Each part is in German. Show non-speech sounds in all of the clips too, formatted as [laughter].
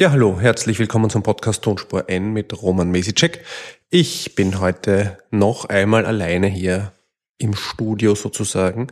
Ja, hallo, herzlich willkommen zum Podcast Tonspur N mit Roman Mesicek. Ich bin heute noch einmal alleine hier im Studio sozusagen.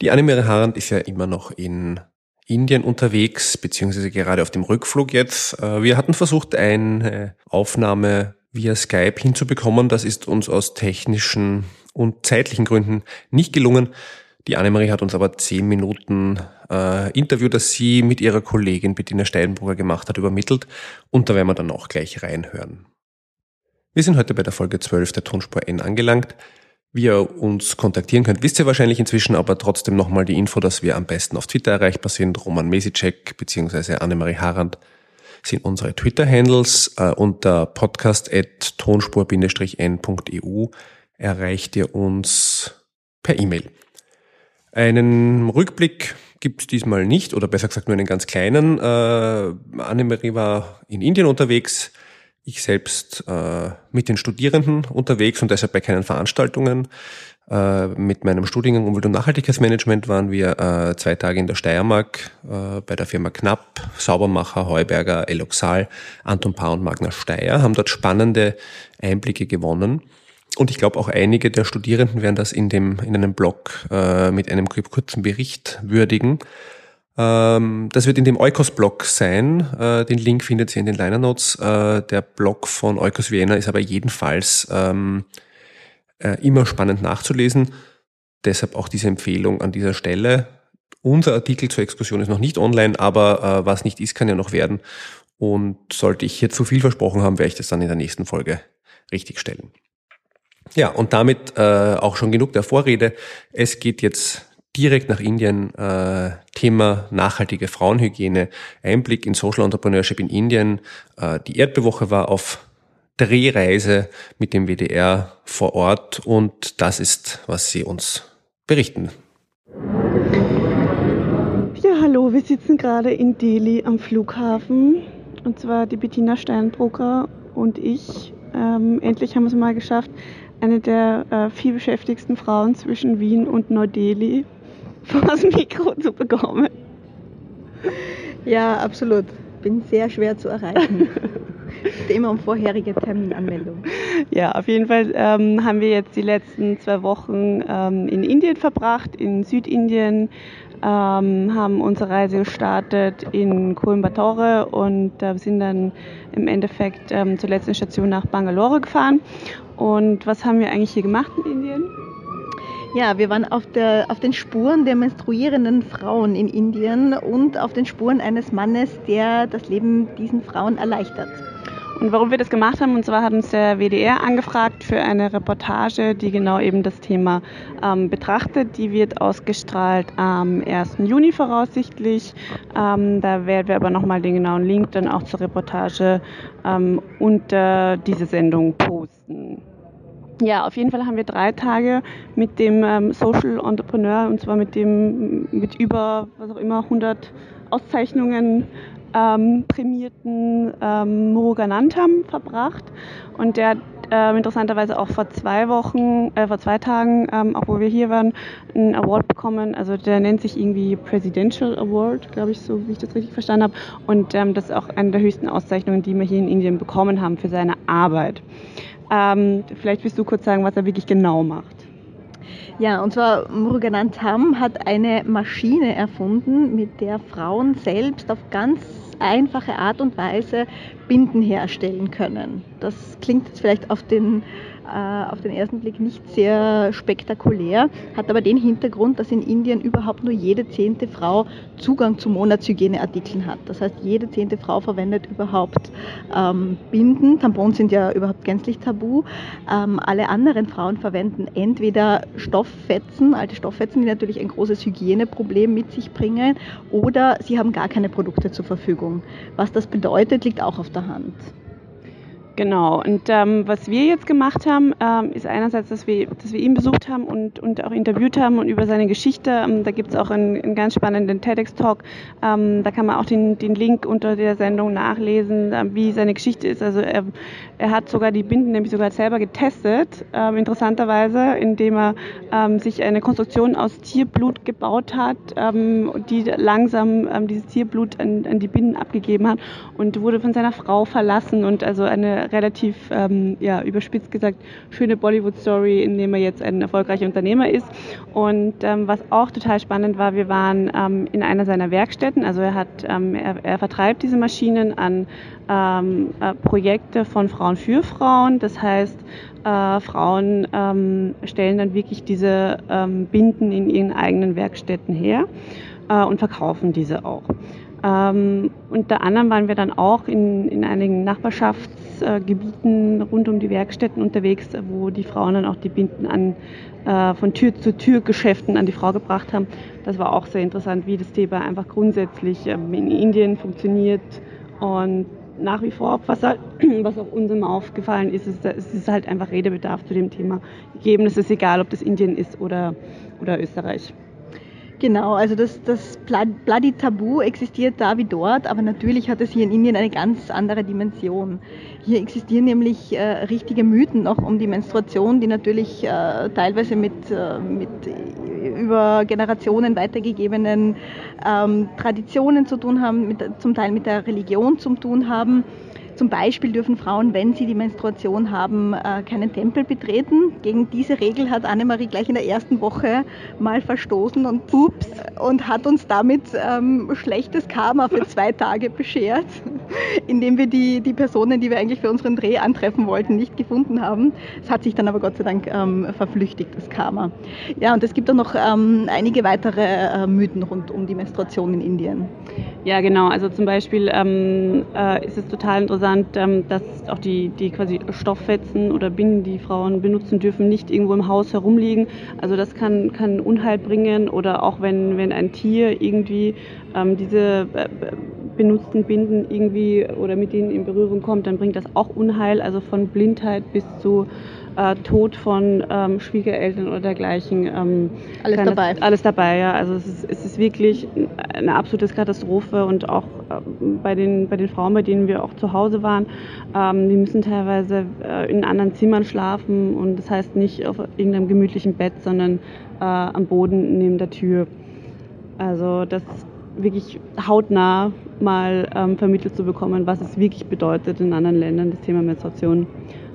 Die Annemere Harand ist ja immer noch in Indien unterwegs, beziehungsweise gerade auf dem Rückflug jetzt. Äh, wir hatten versucht, eine Aufnahme via Skype hinzubekommen. Das ist uns aus technischen und zeitlichen Gründen nicht gelungen. Die Annemarie hat uns aber zehn Minuten äh, Interview, das sie mit ihrer Kollegin Bettina Steinbrugger gemacht hat, übermittelt. Und da werden wir dann auch gleich reinhören. Wir sind heute bei der Folge 12 der Tonspur N angelangt. Wie ihr uns kontaktieren könnt, wisst ihr wahrscheinlich inzwischen, aber trotzdem nochmal die Info, dass wir am besten auf Twitter erreichbar sind. Roman Mesicek bzw. Annemarie Harand sind unsere Twitter-Handles. Äh, unter podcast.tonspur-n.eu erreicht ihr uns per E-Mail. Einen Rückblick gibt es diesmal nicht, oder besser gesagt nur einen ganz kleinen. Äh, Annemarie war in Indien unterwegs, ich selbst äh, mit den Studierenden unterwegs und deshalb bei keinen Veranstaltungen. Äh, mit meinem Studiengang Umwelt- und Nachhaltigkeitsmanagement waren wir äh, zwei Tage in der Steiermark äh, bei der Firma Knapp, Saubermacher, Heuberger, Eloxal, Anton Paar und Magna Steyr, haben dort spannende Einblicke gewonnen. Und ich glaube auch einige der Studierenden werden das in dem in einem Blog äh, mit einem kurzen Bericht würdigen. Ähm, das wird in dem Eukos-Blog sein. Äh, den Link findet ihr in den Liner Notes. Äh, der Blog von Eukos Vienna ist aber jedenfalls ähm, äh, immer spannend nachzulesen. Deshalb auch diese Empfehlung an dieser Stelle. Unser Artikel zur Exkursion ist noch nicht online, aber äh, was nicht ist, kann ja noch werden. Und sollte ich hier zu viel versprochen haben, werde ich das dann in der nächsten Folge richtigstellen. Ja, und damit äh, auch schon genug der Vorrede. Es geht jetzt direkt nach Indien. Äh, Thema nachhaltige Frauenhygiene, Einblick in Social Entrepreneurship in Indien. Äh, die Erdbewoche war auf Drehreise mit dem WDR vor Ort und das ist, was sie uns berichten. Ja, hallo, wir sitzen gerade in Delhi am Flughafen und zwar die Bettina Steinbrucker und ich. Ähm, endlich haben wir es mal geschafft, eine der äh, viel beschäftigsten Frauen zwischen Wien und Neu-Delhi [laughs] vor das Mikro zu bekommen. Ja, absolut. Bin sehr schwer zu erreichen. [laughs] immer um vorherige Terminanmeldung. Ja, auf jeden Fall ähm, haben wir jetzt die letzten zwei Wochen ähm, in Indien verbracht, in Südindien, ähm, haben unsere Reise gestartet in Coimbatore und äh, sind dann im Endeffekt ähm, zur letzten Station nach Bangalore gefahren. Und was haben wir eigentlich hier gemacht in Indien? Ja, wir waren auf, der, auf den Spuren der menstruierenden Frauen in Indien und auf den Spuren eines Mannes, der das Leben diesen Frauen erleichtert. Und warum wir das gemacht haben, und zwar hat uns der WDR angefragt für eine Reportage, die genau eben das Thema ähm, betrachtet. Die wird ausgestrahlt am 1. Juni voraussichtlich. Ähm, da werden wir aber nochmal den genauen Link dann auch zur Reportage ähm, unter diese Sendung posten. Ja, auf jeden Fall haben wir drei Tage mit dem ähm, Social Entrepreneur und zwar mit dem mit über was auch immer 100 Auszeichnungen ähm, prämierten ähm, Muruganantam verbracht und der hat äh, interessanterweise auch vor zwei Wochen, äh, vor zwei Tagen, ähm, auch wo wir hier waren, einen Award bekommen. Also der nennt sich irgendwie Presidential Award, glaube ich, so wie ich das richtig verstanden habe. Und ähm, das ist auch eine der höchsten Auszeichnungen, die wir hier in Indien bekommen haben für seine Arbeit. Ähm, vielleicht willst du kurz sagen, was er wirklich genau macht. Ja, und zwar Muruganan Tam hat eine Maschine erfunden, mit der Frauen selbst auf ganz einfache Art und Weise Binden herstellen können. Das klingt jetzt vielleicht auf den auf den ersten Blick nicht sehr spektakulär, hat aber den Hintergrund, dass in Indien überhaupt nur jede zehnte Frau Zugang zu Monatshygieneartikeln hat. Das heißt, jede zehnte Frau verwendet überhaupt ähm, Binden. Tampons sind ja überhaupt gänzlich tabu. Ähm, alle anderen Frauen verwenden entweder Stofffetzen, alte Stofffetzen, die natürlich ein großes Hygieneproblem mit sich bringen, oder sie haben gar keine Produkte zur Verfügung. Was das bedeutet, liegt auch auf der Hand. Genau, und ähm, was wir jetzt gemacht haben, ähm, ist einerseits, dass wir, dass wir ihn besucht haben und, und auch interviewt haben und über seine Geschichte. Ähm, da gibt es auch einen, einen, ganz spannenden TEDx-Talk. Ähm, da kann man auch den, den Link unter der Sendung nachlesen, äh, wie seine Geschichte ist. Also er, er hat sogar die Binden nämlich sogar selber getestet, ähm, interessanterweise, indem er ähm, sich eine Konstruktion aus Tierblut gebaut hat, die langsam dieses Tierblut an, an die Binden abgegeben hat und wurde von seiner Frau verlassen und also eine relativ, ähm, ja, überspitzt gesagt, schöne Bollywood-Story, in dem er jetzt ein erfolgreicher Unternehmer ist. Und ähm, was auch total spannend war, wir waren ähm, in einer seiner Werkstätten, also er hat, ähm, er, er vertreibt diese Maschinen an ähm, äh, Projekte von Frauen für Frauen. Das heißt, äh, Frauen ähm, stellen dann wirklich diese Binden in ihren eigenen Werkstätten her äh, und verkaufen diese auch. Ähm, unter anderem waren wir dann auch in, in einigen Nachbarschaftsgebieten rund um die Werkstätten unterwegs, wo die Frauen dann auch die Binden an, äh, von Tür zu Tür Geschäften an die Frau gebracht haben. Das war auch sehr interessant, wie das Thema einfach grundsätzlich ähm, in Indien funktioniert und nach wie vor, was, halt, [clears throat] was auch uns immer aufgefallen ist, ist, es ist halt einfach Redebedarf zu dem Thema gegeben. Es ist egal, ob das Indien ist oder, oder Österreich. Genau, also das, das Bloody Tabu existiert da wie dort, aber natürlich hat es hier in Indien eine ganz andere Dimension. Hier existieren nämlich äh, richtige Mythen noch um die Menstruation, die natürlich äh, teilweise mit, äh, mit über Generationen weitergegebenen ähm, Traditionen zu tun haben, mit, zum Teil mit der Religion zu tun haben. Zum Beispiel dürfen Frauen, wenn sie die Menstruation haben, äh, keinen Tempel betreten. Gegen diese Regel hat Annemarie gleich in der ersten Woche mal verstoßen und ups und hat uns damit ähm, schlechtes Karma für zwei [laughs] Tage beschert, indem wir die, die Personen, die wir eigentlich für unseren Dreh antreffen wollten, nicht gefunden haben. Es hat sich dann aber Gott sei Dank ähm, verflüchtigt, das Karma. Ja, und es gibt auch noch ähm, einige weitere äh, Mythen rund um die Menstruation in Indien. Ja, genau. Also zum Beispiel ähm, äh, ist es total interessant, interessant, ähm, dass auch die, die quasi Stofffetzen oder Binden, die Frauen benutzen dürfen, nicht irgendwo im Haus herumliegen. Also das kann, kann Unheil bringen oder auch wenn, wenn ein Tier irgendwie ähm, diese äh, benutzten Binden irgendwie oder mit denen in Berührung kommt, dann bringt das auch Unheil, also von Blindheit bis zu äh, Tod von ähm, Schwiegereltern oder dergleichen. Ähm, alles dabei. Das, alles dabei, ja. Also es ist, es ist wirklich eine absolute Katastrophe und auch äh, bei, den, bei den Frauen, bei denen wir auch zu Hause waren, ähm, die müssen teilweise äh, in anderen Zimmern schlafen und das heißt nicht auf irgendeinem gemütlichen Bett, sondern äh, am Boden neben der Tür. Also das wirklich hautnah mal ähm, vermittelt zu bekommen, was es wirklich bedeutet in anderen Ländern, das Thema Menstruation,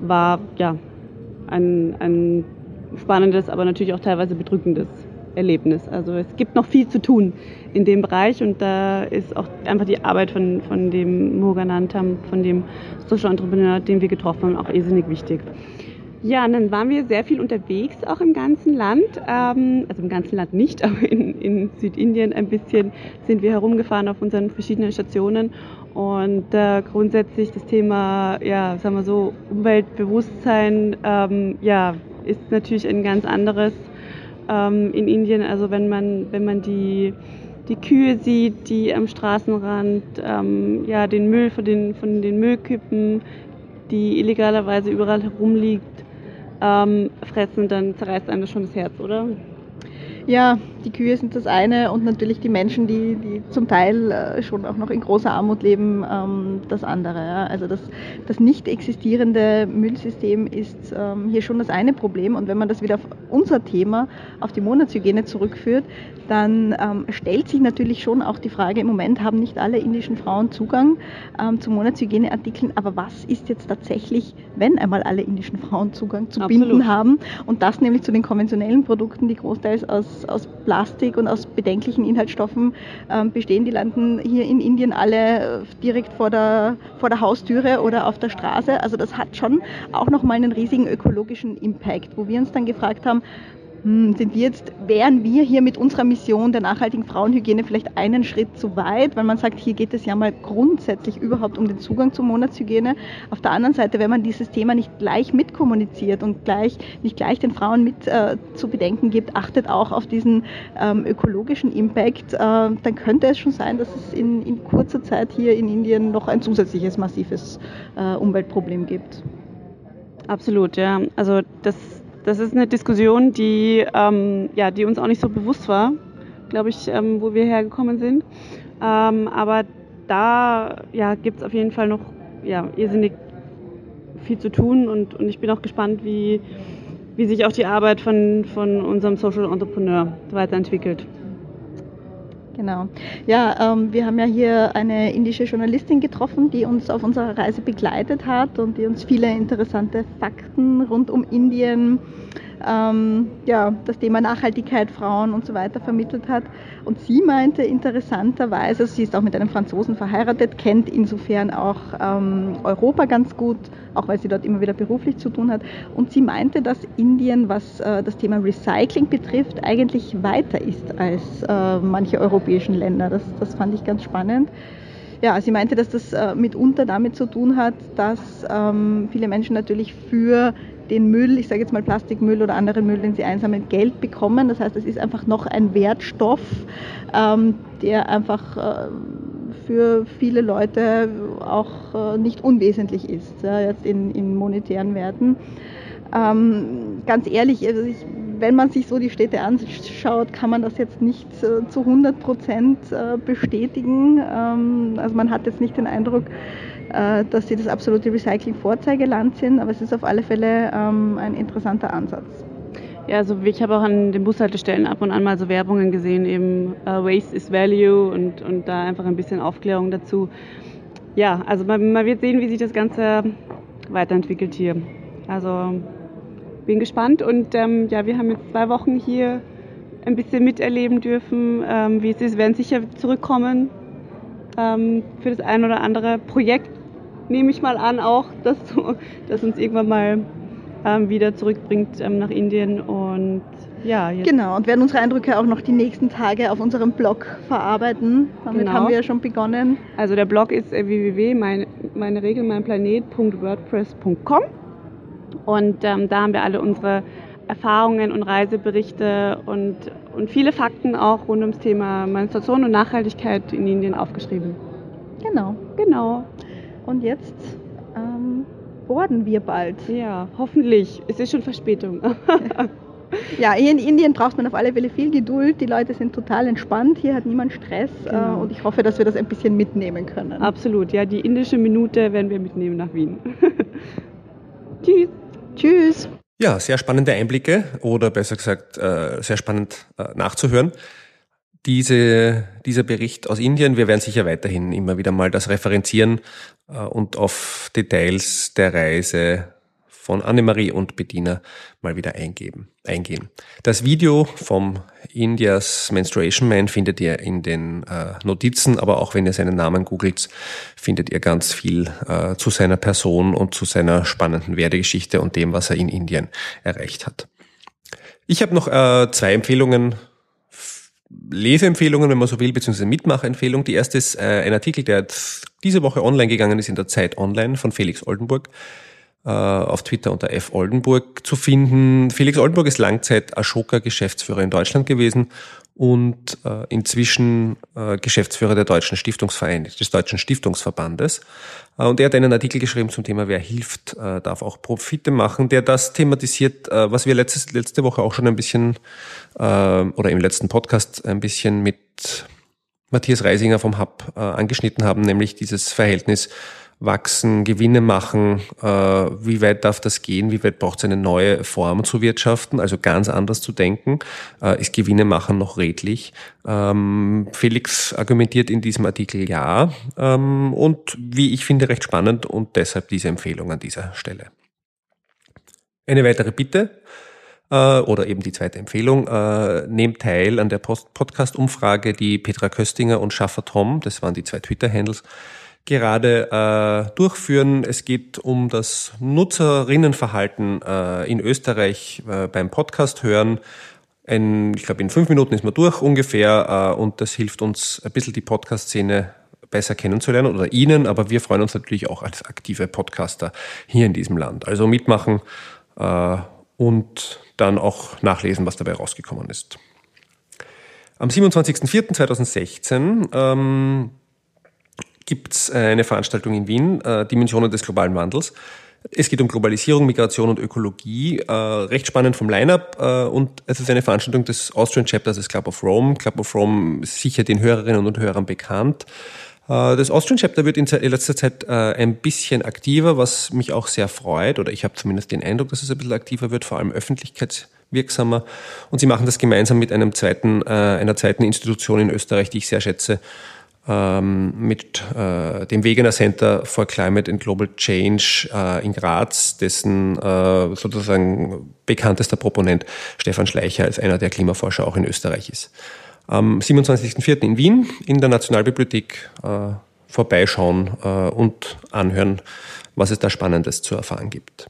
war ja ein, ein spannendes, aber natürlich auch teilweise bedrückendes Erlebnis. Also es gibt noch viel zu tun in dem Bereich und da ist auch einfach die Arbeit von, von dem Moganantam, von dem Social Entrepreneur, den wir getroffen haben, auch irrsinnig wichtig. Ja, und dann waren wir sehr viel unterwegs, auch im ganzen Land. Ähm, also im ganzen Land nicht, [laughs] aber in, in Südindien ein bisschen sind wir herumgefahren auf unseren verschiedenen Stationen und äh, grundsätzlich das Thema, ja, sagen wir so, Umweltbewusstsein, ähm, ja, ist natürlich ein ganz anderes ähm, in Indien. Also wenn man, wenn man die, die Kühe sieht, die am Straßenrand ähm, ja, den Müll von den, von den Müllkippen, die illegalerweise überall herumliegt, ähm, fressen, dann zerreißt einem das schon das Herz, oder? Ja, die Kühe sind das eine und natürlich die Menschen, die, die zum Teil äh, schon auch noch in großer Armut leben, ähm, das andere. Also das, das nicht existierende Müllsystem ist ähm, hier schon das eine Problem und wenn man das wieder auf unser Thema, auf die Monatshygiene zurückführt, dann ähm, stellt sich natürlich schon auch die Frage, im Moment haben nicht alle indischen Frauen Zugang zu Monatshygieneartikeln, aber was ist jetzt tatsächlich, wenn einmal alle indischen Frauen Zugang zu Absolut. Binden haben und das nämlich zu den konventionellen Produkten, die großteils aus, aus Plastik und aus bedenklichen Inhaltsstoffen ähm, bestehen. Die landen hier in Indien alle äh, direkt vor der, vor der Haustüre oder auf der Straße. Also das hat schon auch nochmal einen riesigen ökologischen Impact, wo wir uns dann gefragt haben, sind wir jetzt, wären wir hier mit unserer Mission der nachhaltigen Frauenhygiene vielleicht einen Schritt zu weit, weil man sagt, hier geht es ja mal grundsätzlich überhaupt um den Zugang zur Monatshygiene. Auf der anderen Seite, wenn man dieses Thema nicht gleich mitkommuniziert und gleich, nicht gleich den Frauen mit äh, zu bedenken gibt, achtet auch auf diesen ähm, ökologischen Impact, äh, dann könnte es schon sein, dass es in, in, kurzer Zeit hier in Indien noch ein zusätzliches massives äh, Umweltproblem gibt. Absolut, ja. Also das das ist eine Diskussion, die, ähm, ja, die uns auch nicht so bewusst war, glaube ich, ähm, wo wir hergekommen sind. Ähm, aber da ja, gibt es auf jeden Fall noch ja, irrsinnig viel zu tun und, und ich bin auch gespannt, wie, wie sich auch die Arbeit von, von unserem Social Entrepreneur weiterentwickelt. Genau. Ja, ähm, wir haben ja hier eine indische Journalistin getroffen, die uns auf unserer Reise begleitet hat und die uns viele interessante Fakten rund um Indien ähm, ja, das Thema Nachhaltigkeit, Frauen und so weiter vermittelt hat. Und sie meinte interessanterweise, also sie ist auch mit einem Franzosen verheiratet, kennt insofern auch ähm, Europa ganz gut, auch weil sie dort immer wieder beruflich zu tun hat. Und sie meinte, dass Indien, was äh, das Thema Recycling betrifft, eigentlich weiter ist als äh, manche europäischen Länder. Das, das fand ich ganz spannend. Ja, sie meinte, dass das äh, mitunter damit zu tun hat, dass ähm, viele Menschen natürlich für den Müll, ich sage jetzt mal Plastikmüll oder anderen Müll, den sie einsammeln, Geld bekommen. Das heißt, es ist einfach noch ein Wertstoff, ähm, der einfach äh, für viele Leute auch äh, nicht unwesentlich ist, ja, jetzt in, in monetären Werten. Ähm, ganz ehrlich, also ich, wenn man sich so die Städte anschaut, kann man das jetzt nicht äh, zu 100 Prozent äh, bestätigen. Ähm, also man hat jetzt nicht den Eindruck, dass sie das absolute Recycling-Vorzeigeland sind, aber es ist auf alle Fälle ähm, ein interessanter Ansatz. Ja, also ich habe auch an den Bushaltestellen ab und an mal so Werbungen gesehen, eben uh, Waste is Value und, und da einfach ein bisschen Aufklärung dazu. Ja, also man, man wird sehen, wie sich das Ganze weiterentwickelt hier. Also bin gespannt und ähm, ja, wir haben jetzt zwei Wochen hier ein bisschen miterleben dürfen, ähm, wie es ist. Wir werden sicher zurückkommen ähm, für das ein oder andere Projekt, nehme ich mal an, auch, [laughs] dass, dass uns irgendwann mal ähm, wieder zurückbringt ähm, nach Indien und ja. Jetzt. Genau, und werden unsere Eindrücke auch noch die nächsten Tage auf unserem Blog verarbeiten. Damit genau. haben wir ja schon begonnen. Also der Blog ist äh, www.meine und ähm, da haben wir alle unsere Erfahrungen und Reiseberichte und, und viele Fakten auch rund ums Thema Menstruation und Nachhaltigkeit in Indien aufgeschrieben. Genau. Genau. Und jetzt ähm, boarden wir bald. Ja, hoffentlich. Es ist schon Verspätung. [laughs] ja, in Indien braucht man auf alle Fälle viel Geduld. Die Leute sind total entspannt. Hier hat niemand Stress. Äh, genau. und ich hoffe, dass wir das ein bisschen mitnehmen können. Absolut. Ja, die indische Minute werden wir mitnehmen nach Wien. [laughs] Tschüss. Tschüss. Ja, sehr spannende Einblicke oder besser gesagt äh, sehr spannend äh, nachzuhören diese, dieser Bericht aus Indien. Wir werden sicher weiterhin immer wieder mal das referenzieren äh, und auf Details der Reise von Annemarie und Bediener mal wieder eingeben, eingehen. Das Video vom Indias Menstruation Man findet ihr in den äh, Notizen, aber auch wenn ihr seinen Namen googelt, findet ihr ganz viel äh, zu seiner Person und zu seiner spannenden Werdegeschichte und dem, was er in Indien erreicht hat. Ich habe noch äh, zwei Empfehlungen Leseempfehlungen, wenn man so will, beziehungsweise Mitmachempfehlung. Die erste ist äh, ein Artikel, der diese Woche online gegangen ist in der Zeit Online von Felix Oldenburg äh, auf Twitter unter F. Oldenburg zu finden. Felix Oldenburg ist Langzeit Ashoka-Geschäftsführer in Deutschland gewesen und äh, inzwischen äh, Geschäftsführer der Deutschen Stiftungsverein, des Deutschen Stiftungsverbandes. Äh, und er hat einen Artikel geschrieben zum Thema Wer hilft, äh, darf auch Profite machen, der das thematisiert, äh, was wir letztes, letzte Woche auch schon ein bisschen äh, oder im letzten Podcast ein bisschen mit Matthias Reisinger vom Hub äh, angeschnitten haben, nämlich dieses Verhältnis wachsen, Gewinne machen, äh, wie weit darf das gehen, wie weit braucht es eine neue Form zu wirtschaften, also ganz anders zu denken, äh, ist Gewinne machen noch redlich. Ähm, Felix argumentiert in diesem Artikel ja. Ähm, und wie ich finde recht spannend und deshalb diese Empfehlung an dieser Stelle. Eine weitere Bitte äh, oder eben die zweite Empfehlung, äh, nehmt teil an der Podcast-Umfrage, die Petra Köstinger und Schaffer Tom, das waren die zwei Twitter-Handles, gerade äh, durchführen. Es geht um das Nutzerinnenverhalten äh, in Österreich äh, beim Podcast hören. Ein, ich glaube, in fünf Minuten ist man durch ungefähr äh, und das hilft uns ein bisschen die Podcast-Szene besser kennenzulernen oder Ihnen, aber wir freuen uns natürlich auch als aktive Podcaster hier in diesem Land. Also mitmachen äh, und dann auch nachlesen, was dabei rausgekommen ist. Am 27.04.2016 ähm, gibt es eine Veranstaltung in Wien, äh, Dimensionen des globalen Wandels. Es geht um Globalisierung, Migration und Ökologie. Äh, recht spannend vom Line-up. Äh, und es ist eine Veranstaltung des Austrian Chapters des Club of Rome. Club of Rome ist sicher den Hörerinnen und Hörern bekannt. Äh, das Austrian Chapter wird in letzter Zeit äh, ein bisschen aktiver, was mich auch sehr freut. Oder ich habe zumindest den Eindruck, dass es ein bisschen aktiver wird, vor allem öffentlichkeitswirksamer. Und sie machen das gemeinsam mit einem zweiten, äh, einer zweiten Institution in Österreich, die ich sehr schätze, mit äh, dem Wegener Center for Climate and Global Change äh, in Graz, dessen äh, sozusagen bekanntester Proponent Stefan Schleicher als einer der Klimaforscher auch in Österreich ist. Am 27.04. in Wien in der Nationalbibliothek äh, vorbeischauen äh, und anhören, was es da Spannendes zu erfahren gibt.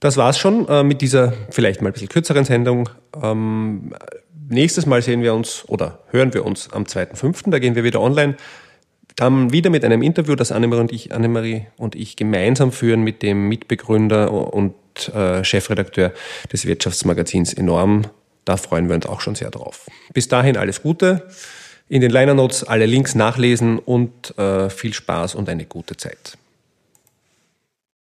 Das war's schon äh, mit dieser vielleicht mal ein bisschen kürzeren Sendung. Ähm, nächstes Mal sehen wir uns oder hören wir uns am 2.5., da gehen wir wieder online. Dann wieder mit einem Interview, das Annemarie und ich, Annemarie und ich gemeinsam führen mit dem Mitbegründer und äh, Chefredakteur des Wirtschaftsmagazins Enorm. Da freuen wir uns auch schon sehr drauf. Bis dahin alles Gute. In den Liner Notes alle Links nachlesen und äh, viel Spaß und eine gute Zeit.